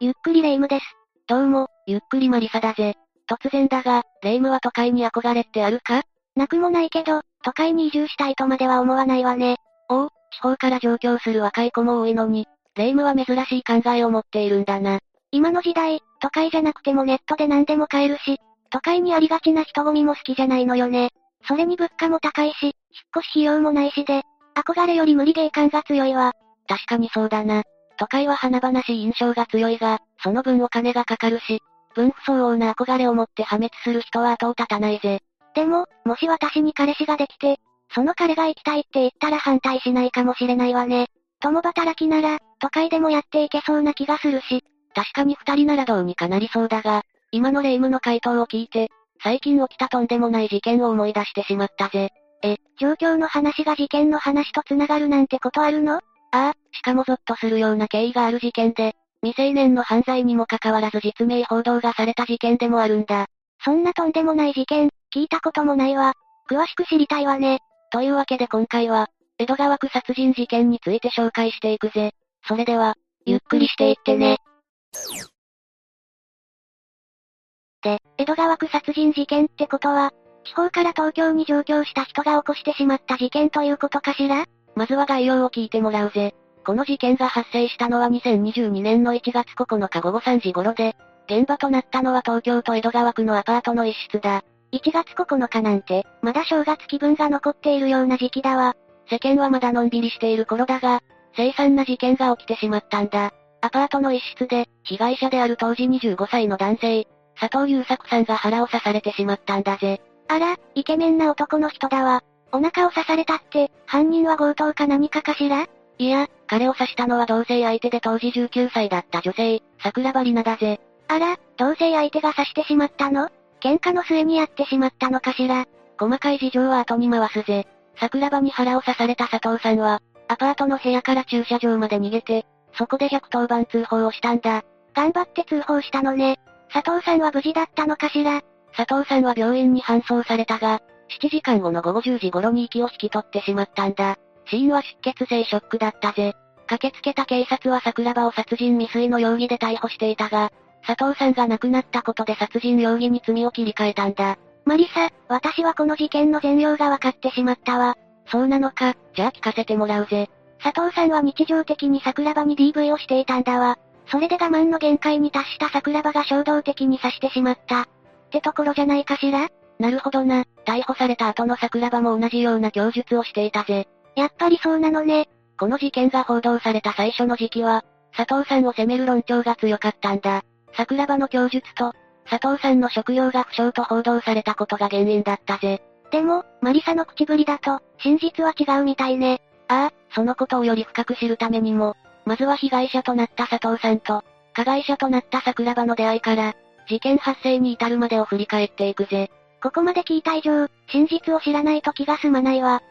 ゆっくりレ夢ムです。どうも、ゆっくりマリサだぜ。突然だが、レ夢ムは都会に憧れってあるか？なくもないけど、都会に移住したいとまでは思わないわね。おお、地方から上京する若い子も多いのに、レ夢ムは珍しい考えを持っているんだな。今の時代、都会じゃなくてもネットで何でも買えるし、都会にありがちな人混みも好きじゃないのよね。それに物価も高いし、引っ越し費用もないしで、憧れより無理ゲー感が強いわ。確かにそうだな。都会は華々しい印象が強いが、その分お金がかかるし、分不相応な憧れを持って破滅する人は後を絶たないぜ。でも、もし私に彼氏ができて、その彼が行きたいって言ったら反対しないかもしれないわね。共働きなら、都会でもやっていけそうな気がするし。確かに二人ならどうにかなりそうだが、今のレイムの回答を聞いて、最近起きたとんでもない事件を思い出してしまったぜ。え、状況の話が事件の話と繋がるなんてことあるの？ああ、しかもゾッとするような経緯がある事件で、未成年の犯罪にもかかわらず実名報道がされた事件でもあるんだ。そんなとんでもない事件、聞いたこともないわ。詳しく知りたいわね。というわけで今回は、江戸川区殺人事件について紹介していくぜ。それでは、ゆっくりしていってね。で、江戸川区殺人事件ってことは、地方から東京に上京した人が起こしてしまった事件ということかしら？まずは概要を聞いてもらうぜ。この事件が発生したのは2022年の1月9日午後3時頃で、現場となったのは東京都江戸川区のアパートの一室だ。1月9日なんて、まだ正月気分が残っているような時期だわ。世間はまだのんびりしている頃だが、凄惨な事件が起きてしまったんだ。アパートの一室で、被害者である当時25歳の男性、佐藤優作さんが腹を刺されてしまったんだぜ。あら、イケメンな男の人だわ。お腹を刺されたって、犯人は強盗か何かかしら？いや、彼を刺したのは同性相手で当時19歳だった女性、桜庭里奈だぜ。あら、同性相手が刺してしまったの？喧嘩の末にやってしまったのかしら？細かい事情は後に回すぜ。桜庭に腹を刺された佐藤さんは、アパートの部屋から駐車場まで逃げて、そこで110番通報をしたんだ。頑張って通報したのね。佐藤さんは無事だったのかしら？佐藤さんは病院に搬送されたが、7時間後の午後10時頃に息を引き取ってしまったんだ。死因は出血性ショックだったぜ。駆けつけた警察は桜庭を殺人未遂の容疑で逮捕していたが、佐藤さんが亡くなったことで殺人容疑に罪を切り替えたんだ。マリサ、私はこの事件の全容が分かってしまったわ。そうなのか、じゃあ聞かせてもらうぜ。佐藤さんは日常的に桜庭に DV をしていたんだわ。それで我慢の限界に達した桜庭が衝動的に刺してしまった。ってところじゃないかしら？なるほどな。逮捕された後の桜庭も同じような供述をしていたぜ。やっぱりそうなのね。この事件が報道された最初の時期は、佐藤さんを責める論調が強かったんだ。桜庭の供述と、佐藤さんの職業が不詳と報道されたことが原因だったぜ。でも、マリサの口ぶりだと、真実は違うみたいね。ああ、そのことをより深く知るためにも、まずは被害者となった佐藤さんと、加害者となった桜庭の出会いから、事件発生に至るまでを振り返っていくぜ。ここまで聞いた以上、真実を知らないと気が済まないわ。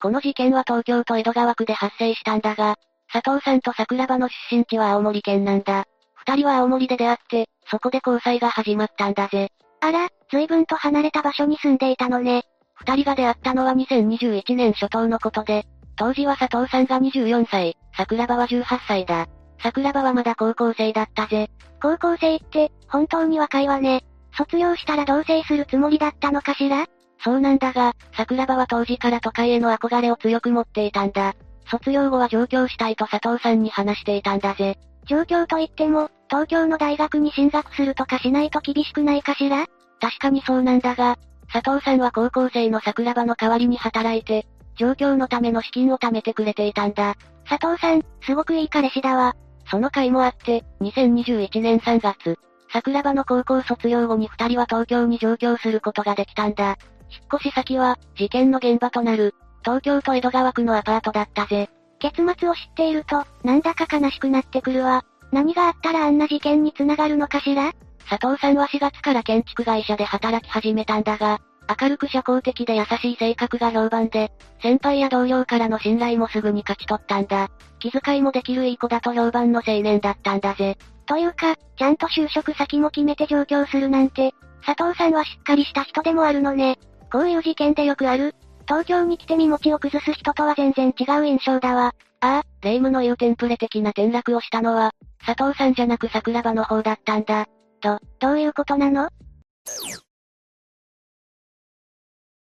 この事件は東京都江戸川区で発生したんだが、佐藤さんと桜庭の出身地は青森県なんだ。二人は青森で出会って、そこで交際が始まったんだぜ。あら、随分と離れた場所に住んでいたのね。二人が出会ったのは2021年初頭のことで、当時は佐藤さんが24歳、桜庭は18歳だ。桜庭はまだ高校生だったぜ。高校生って、本当に若いわね。卒業したら同棲するつもりだったのかしら？そうなんだが、桜庭は当時から都会への憧れを強く持っていたんだ。卒業後は上京したいと佐藤さんに話していたんだぜ。上京といっても、東京の大学に進学するとかしないと厳しくないかしら？確かにそうなんだが、佐藤さんは高校生の桜庭の代わりに働いて、上京のための資金を貯めてくれていたんだ。佐藤さん、すごくいい彼氏だわ。その回もあって、2021年3月、桜庭の高校卒業後に二人は東京に上京することができたんだ。引っ越し先は、事件の現場となる、東京都江戸川区のアパートだったぜ。結末を知っていると、なんだか悲しくなってくるわ。何があったらあんな事件につながるのかしら？佐藤さんは4月から建築会社で働き始めたんだが、明るく社交的で優しい性格が評判で、先輩や同僚からの信頼もすぐに勝ち取ったんだ。気遣いもできるいい子だと評判の青年だったんだぜ。というか、ちゃんと就職先も決めて上京するなんて、佐藤さんはしっかりした人でもあるのね。こういう事件でよくある。東京に来て身持ちを崩す人とは全然違う印象だわ。ああ、霊夢の言うテンプレ的な転落をしたのは、佐藤さんじゃなく桜庭の方だったんだ。と、どういうことなの？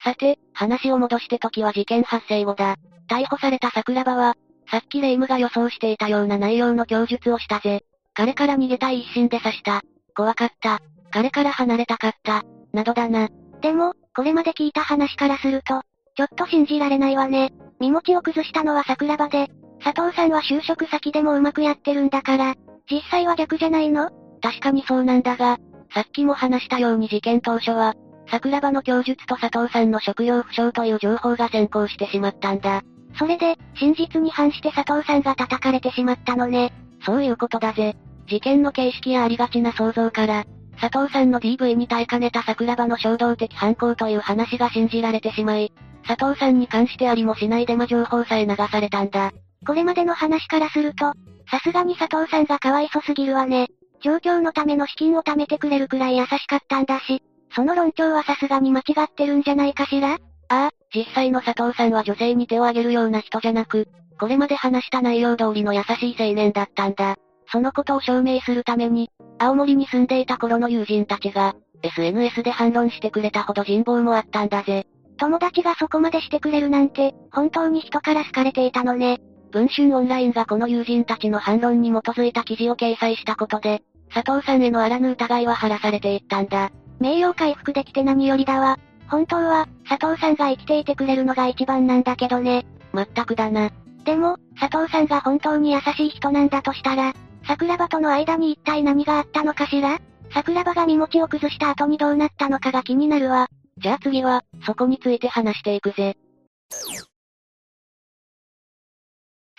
さて、話を戻して時は事件発生後だ。逮捕された桜庭は、さっき霊夢が予想していたような内容の供述をしたぜ。彼から逃げたい一心で刺した。怖かった。彼から離れたかった。などだな。でも、これまで聞いた話からすると、ちょっと信じられないわね。身持ちを崩したのは桜庭で、佐藤さんは就職先でもうまくやってるんだから、実際は逆じゃないの？確かにそうなんだが、さっきも話したように事件当初は、桜庭の供述と佐藤さんの職業不詳という情報が先行してしまったんだ。それで、真実に反して佐藤さんが叩かれてしまったのね。そういうことだぜ。事件の形式やありがちな想像から、佐藤さんの DV に耐えかねた桜庭の衝動的犯行という話が信じられてしまい、佐藤さんに関してありもしないデマ情報さえ流されたんだ。これまでの話からすると、さすがに佐藤さんがかわいそすぎるわね。状況のための資金を貯めてくれるくらい優しかったんだし、その論調はさすがに間違ってるんじゃないかしら？ああ、実際の佐藤さんは女性に手を挙げるような人じゃなく、これまで話した内容通りの優しい青年だったんだ。そのことを証明するために、青森に住んでいた頃の友人たちが、SNS で反論してくれたほど人望もあったんだぜ。友達がそこまでしてくれるなんて、本当に人から好かれていたのね。文春オンラインがこの友人たちの反論に基づいた記事を掲載したことで、佐藤さんへのあらぬ疑いは晴らされていったんだ。名誉回復できて何よりだわ。本当は、佐藤さんが生きていてくれるのが一番なんだけどね。まったくだな。でも、佐藤さんが本当に優しい人なんだとしたら、桜庭との間に一体何があったのかしら？桜庭が身持ちを崩した後にどうなったのかが気になるわ。じゃあ次は、そこについて話していくぜ。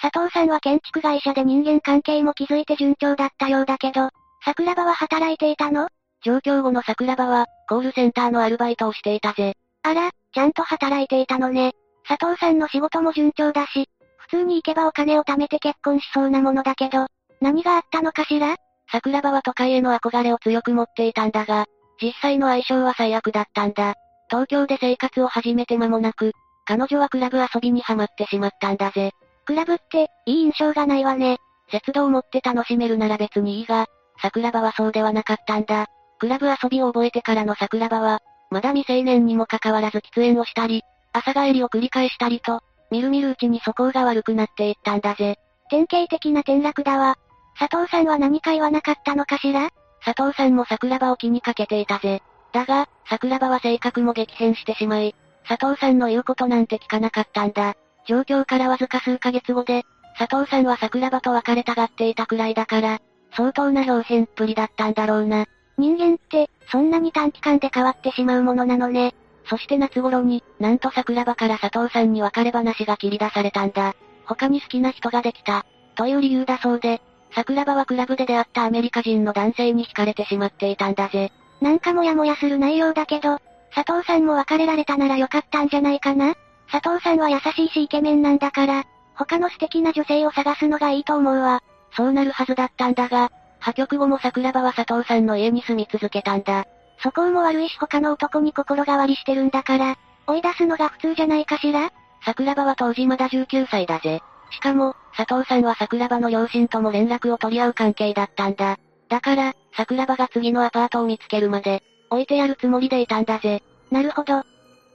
佐藤さんは建築会社で人間関係も築いて順調だったようだけど、桜庭は働いていたの？上京後の桜庭は、コールセンターのアルバイトをしていたぜ。あら、ちゃんと働いていたのね。佐藤さんの仕事も順調だし、普通に行けばお金を貯めて結婚しそうなものだけど、何があったのかしら？桜庭は都会への憧れを強く持っていたんだが、実際の相性は最悪だったんだ。東京で生活を始めて間もなく、彼女はクラブ遊びにハマってしまったんだぜ。クラブって、いい印象がないわね。節度を持って楽しめるなら別にいいが、桜庭はそうではなかったんだ。クラブ遊びを覚えてからの桜庭は、まだ未成年にもかかわらず喫煙をしたり、朝帰りを繰り返したりと、みるみるうちに素行が悪くなっていったんだぜ。典型的な転落だわ。佐藤さんは何か言わなかったのかしら？佐藤さんも桜庭を気にかけていたぜ。だが、桜庭は性格も激変してしまい、佐藤さんの言うことなんて聞かなかったんだ。状況からわずか数ヶ月後で、佐藤さんは桜庭と別れたがっていたくらいだから、相当な表現っぷりだったんだろうな。人間って、そんなに短期間で変わってしまうものなのね。そして夏頃に、なんと桜庭から佐藤さんに別れ話が切り出されたんだ。他に好きな人ができた。という理由だそうで、桜庭はクラブで出会ったアメリカ人の男性に惹かれてしまっていたんだぜ。なんかもやもやする内容だけど、佐藤さんも別れられたならよかったんじゃないかな佐藤さんは優しいしイケメンなんだから、他の素敵な女性を探すのがいいと思うわ。そうなるはずだったんだが、破局後も桜庭は佐藤さんの家に住み続けたんだ。素行も悪いし他の男に心変わりしてるんだから、追い出すのが普通じゃないかしら？桜庭は当時まだ19歳だぜ。しかも、佐藤さんは桜庭の両親とも連絡を取り合う関係だったんだ。だから、桜庭が次のアパートを見つけるまで、置いてやるつもりでいたんだぜ。なるほど。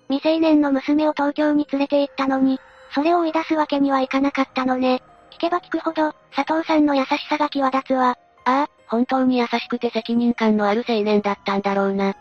未成年の娘を東京に連れて行ったのに、それを追い出すわけにはいかなかったのね。聞けば聞くほど、佐藤さんの優しさが際立つわ。ああ、本当に優しくて責任感のある青年だったんだろうな。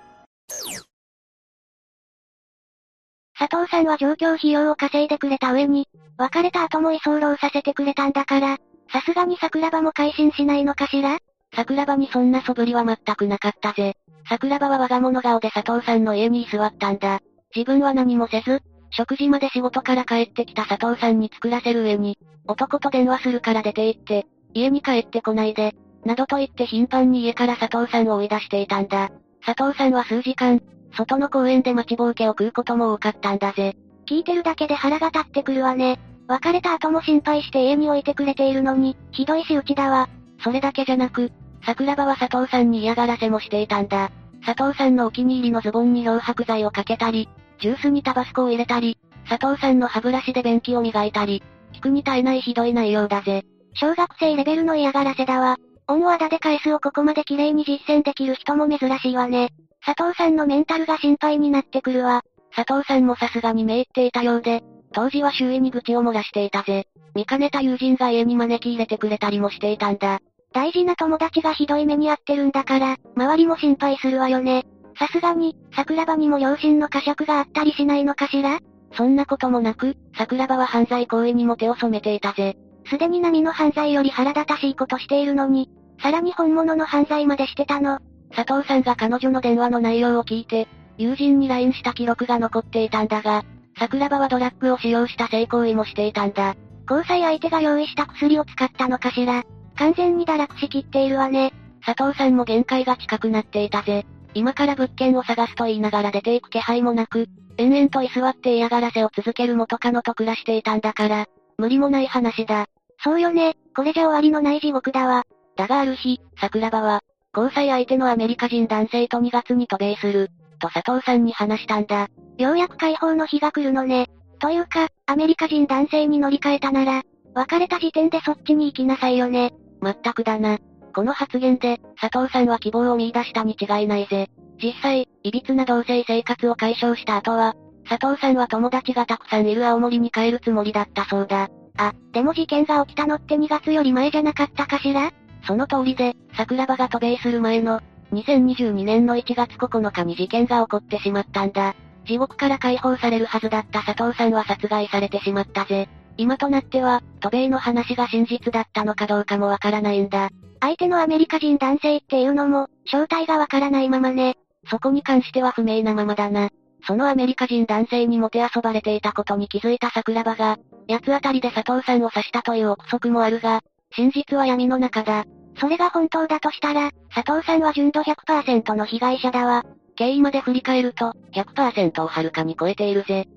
佐藤さんは上京費用を稼いでくれた上に、別れた後も居候させてくれたんだから、さすがに桜庭も改心しないのかしら？桜庭にそんな素振りは全くなかったぜ。桜庭は我が物顔で佐藤さんの家に居座ったんだ。自分は何もせず、食事まで仕事から帰ってきた佐藤さんに作らせる上に、男と電話するから出て行って、家に帰ってこないで、などと言って頻繁に家から佐藤さんを追い出していたんだ。佐藤さんは数時間、外の公園で待ちぼうけを食うことも多かったんだぜ。聞いてるだけで腹が立ってくるわね。別れた後も心配して家に置いてくれているのに、ひどい仕打ちだわ。それだけじゃなく、桜庭は佐藤さんに嫌がらせもしていたんだ。佐藤さんのお気に入りのズボンに漂白剤をかけたり、ジュースにタバスコを入れたり、佐藤さんの歯ブラシで便器を磨いたり、聞くに耐えないひどい内容だぜ。小学生レベルの嫌がらせだわ。恩をあだで返すをここまで綺麗に実践できる人も珍しいわね。佐藤さんのメンタルが心配になってくるわ。佐藤さんもさすがにめいっていたようで、当時は周囲に愚痴を漏らしていたぜ。見かねた友人が家に招き入れてくれたりもしていたんだ。大事な友達がひどい目に遭ってるんだから、周りも心配するわよね。さすがに、桜庭にも両親の呵責があったりしないのかしら？そんなこともなく、桜庭は犯罪行為にも手を染めていたぜ。すでに波の犯罪より腹立たしいことしているのに、さらに本物の犯罪までしてたの。佐藤さんが彼女の電話の内容を聞いて、友人に LINE した記録が残っていたんだが、桜庭はドラッグを使用した性行為もしていたんだ。交際相手が用意した薬を使ったのかしら。完全に堕落しきっているわね。佐藤さんも限界が近くなっていたぜ。今から物件を探すと言いながら出ていく気配もなく、延々と居座って嫌がらせを続ける元カノと暮らしていたんだから、無理もない話だ。そうよね、これじゃ終わりのない地獄だわ。だがある日、桜庭は、交際相手のアメリカ人男性と2月に渡米する、と佐藤さんに話したんだ。ようやく解放の日が来るのね。というか、アメリカ人男性に乗り換えたなら、別れた時点でそっちに行きなさいよね。まったくだな。この発言で、佐藤さんは希望を見出したに違いないぜ。実際、歪な同性生活を解消した後は、佐藤さんは友達がたくさんいる青森に帰るつもりだったそうだ。あ、でも事件が起きたのって2月より前じゃなかったかしら？その通りで、桜庭が渡米する前の、2022年の1月9日に事件が起こってしまったんだ。地獄から解放されるはずだった佐藤さんは殺害されてしまったぜ。今となっては、渡米の話が真実だったのかどうかもわからないんだ。相手のアメリカ人男性っていうのも、正体がわからないままね。そこに関しては不明なままだな。そのアメリカ人男性にもてあそばれていたことに気づいた桜庭が、八つ当たりで佐藤さんを刺したという憶測もあるが、真実は闇の中だ。それが本当だとしたら、佐藤さんは純度100%の被害者だわ。経緯まで振り返ると、100%をはるかに超えているぜ。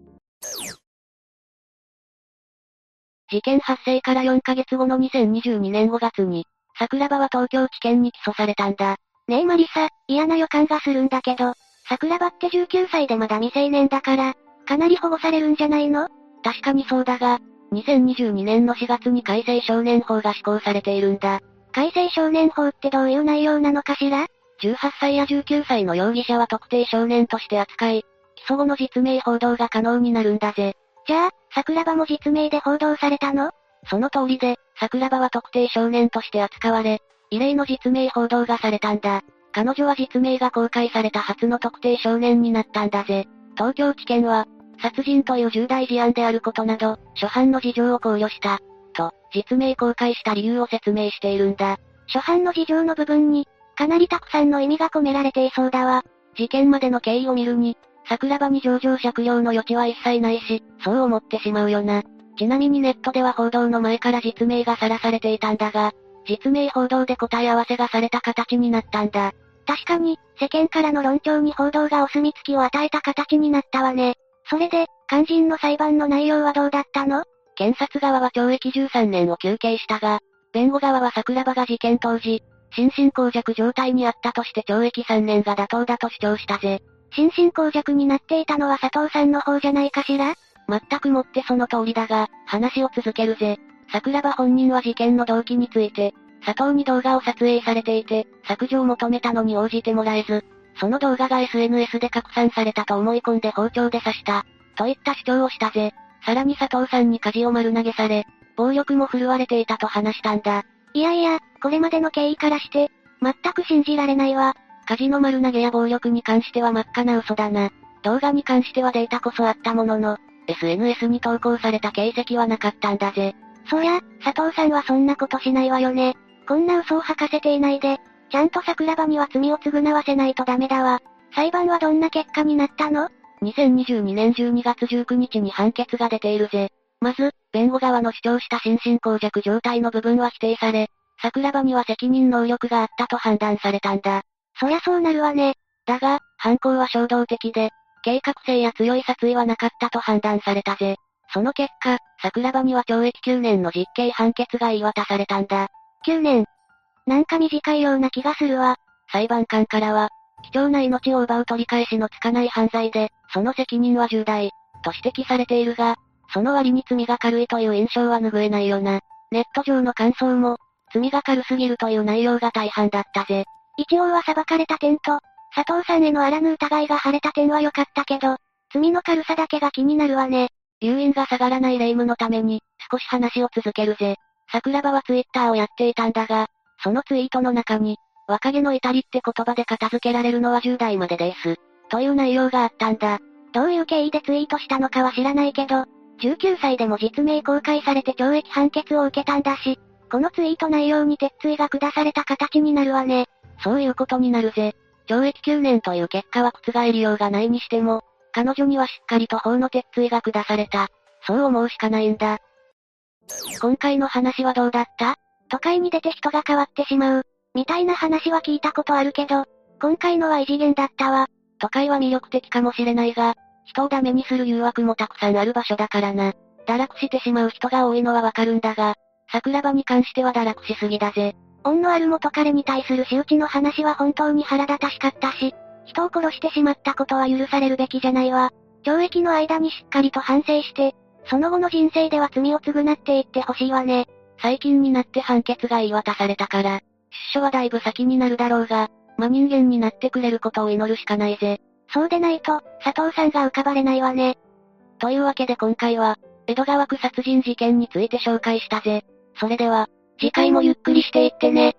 事件発生から4ヶ月後の2022年5月に、桜庭は東京地検に起訴されたんだ。ねえマリサ、嫌な予感がするんだけど、桜庭って19歳でまだ未成年だから、かなり保護されるんじゃないの？確かにそうだが、2022年の4月に改正少年法が施行されているんだ。改正少年法ってどういう内容なのかしら ?18 歳や19歳の容疑者は特定少年として扱い、起訴後の実名報道が可能になるんだぜ。じゃあ、桜庭も実名で報道されたの？その通りで、桜庭は特定少年として扱われ、異例の実名報道がされたんだ。彼女は実名が公開された初の特定少年になったんだぜ。東京地検は、殺人という重大事案であることなど、初犯の事情を考慮した。実名公開した理由を説明しているんだ。初犯の事情の部分に、かなりたくさんの意味が込められていそうだわ。事件までの経緯を見るに、桜庭に上場借用の余地は一切ないし、そう思ってしまうよな。ちなみにネットでは報道の前から実名がさらされていたんだが、実名報道で答え合わせがされた形になったんだ。確かに、世間からの論調に報道がお墨付きを与えた形になったわね。それで、肝心の裁判の内容はどうだったの？検察側は懲役13年を求刑したが、弁護側は桜庭が事件当時、心神耗弱状態にあったとして懲役3年が妥当だと主張したぜ。心神耗弱になっていたのは佐藤さんの方じゃないかしら？全くもってその通りだが、話を続けるぜ。桜庭本人は事件の動機について、佐藤に動画を撮影されていて、削除を求めたのに応じてもらえず、その動画が SNS で拡散されたと思い込んで包丁で刺した、といった主張をしたぜ。さらに佐藤さんに舵を丸投げされ、暴力も振るわれていたと話したんだ。いやいや、これまでの経緯からして、全く信じられないわ。舵の丸投げや暴力に関しては真っ赤な嘘だな。動画に関してはデータこそあったものの、SNS に投稿された形跡はなかったんだぜ。そりゃ、佐藤さんはそんなことしないわよね。こんな嘘を吐かせていないで、ちゃんと桜庭には罪を償わせないとダメだわ。裁判はどんな結果になったの ?2022 年12月19日に判決が出ているぜ。まず、弁護側の主張した心神耗弱状態の部分は否定され、桜庭には責任能力があったと判断されたんだ。そりゃそうなるわね。だが、犯行は衝動的で、計画性や強い殺意はなかったと判断されたぜ。その結果、桜庭には懲役9年の実刑判決が言い渡されたんだ。9年。なんか短いような気がするわ。裁判官からは、貴重な命を奪う取り返しのつかない犯罪で、その責任は重大、と指摘されているが、その割に罪が軽いという印象は拭えないよな。ネット上の感想も、罪が軽すぎるという内容が大半だったぜ。一応は裁かれた点と、佐藤さんへのあらぬ疑いが晴れた点は良かったけど、罪の軽さだけが気になるわね。留飲が下がらない霊夢のために、少し話を続けるぜ。桜庭はツイッターをやっていたんだが、そのツイートの中に、若気の至りって言葉で片付けられるのは10代までです。という内容があったんだ。どういう経緯でツイートしたのかは知らないけど、19歳でも実名公開されて懲役判決を受けたんだし、このツイート内容に鉄槌が下された形になるわね。そういうことになるぜ。懲役9年という結果は覆りようがないにしても、彼女にはしっかりと法の鉄槌が下された。そう思うしかないんだ。今回の話はどうだった？都会に出て人が変わってしまう。みたいな話は聞いたことあるけど、今回のは異次元だったわ。都会は魅力的かもしれないが、人をダメにする誘惑もたくさんある場所だからな。堕落してしまう人が多いのはわかるんだが、桜庭に関しては堕落しすぎだぜ。恩のある元彼に対する仕打ちの話は本当に腹立たしかったし、人を殺してしまったことは許されるべきじゃないわ。懲役の間にしっかりと反省して、その後の人生では罪を償っていってほしいわね。最近になって判決が言い渡されたから、出所はだいぶ先になるだろうが、真人間になってくれることを祈るしかないぜ。そうでないと、佐藤さんが浮かばれないわね。というわけで今回は、江戸川区殺人事件について紹介したぜ。それでは、次回もゆっくりしていってね。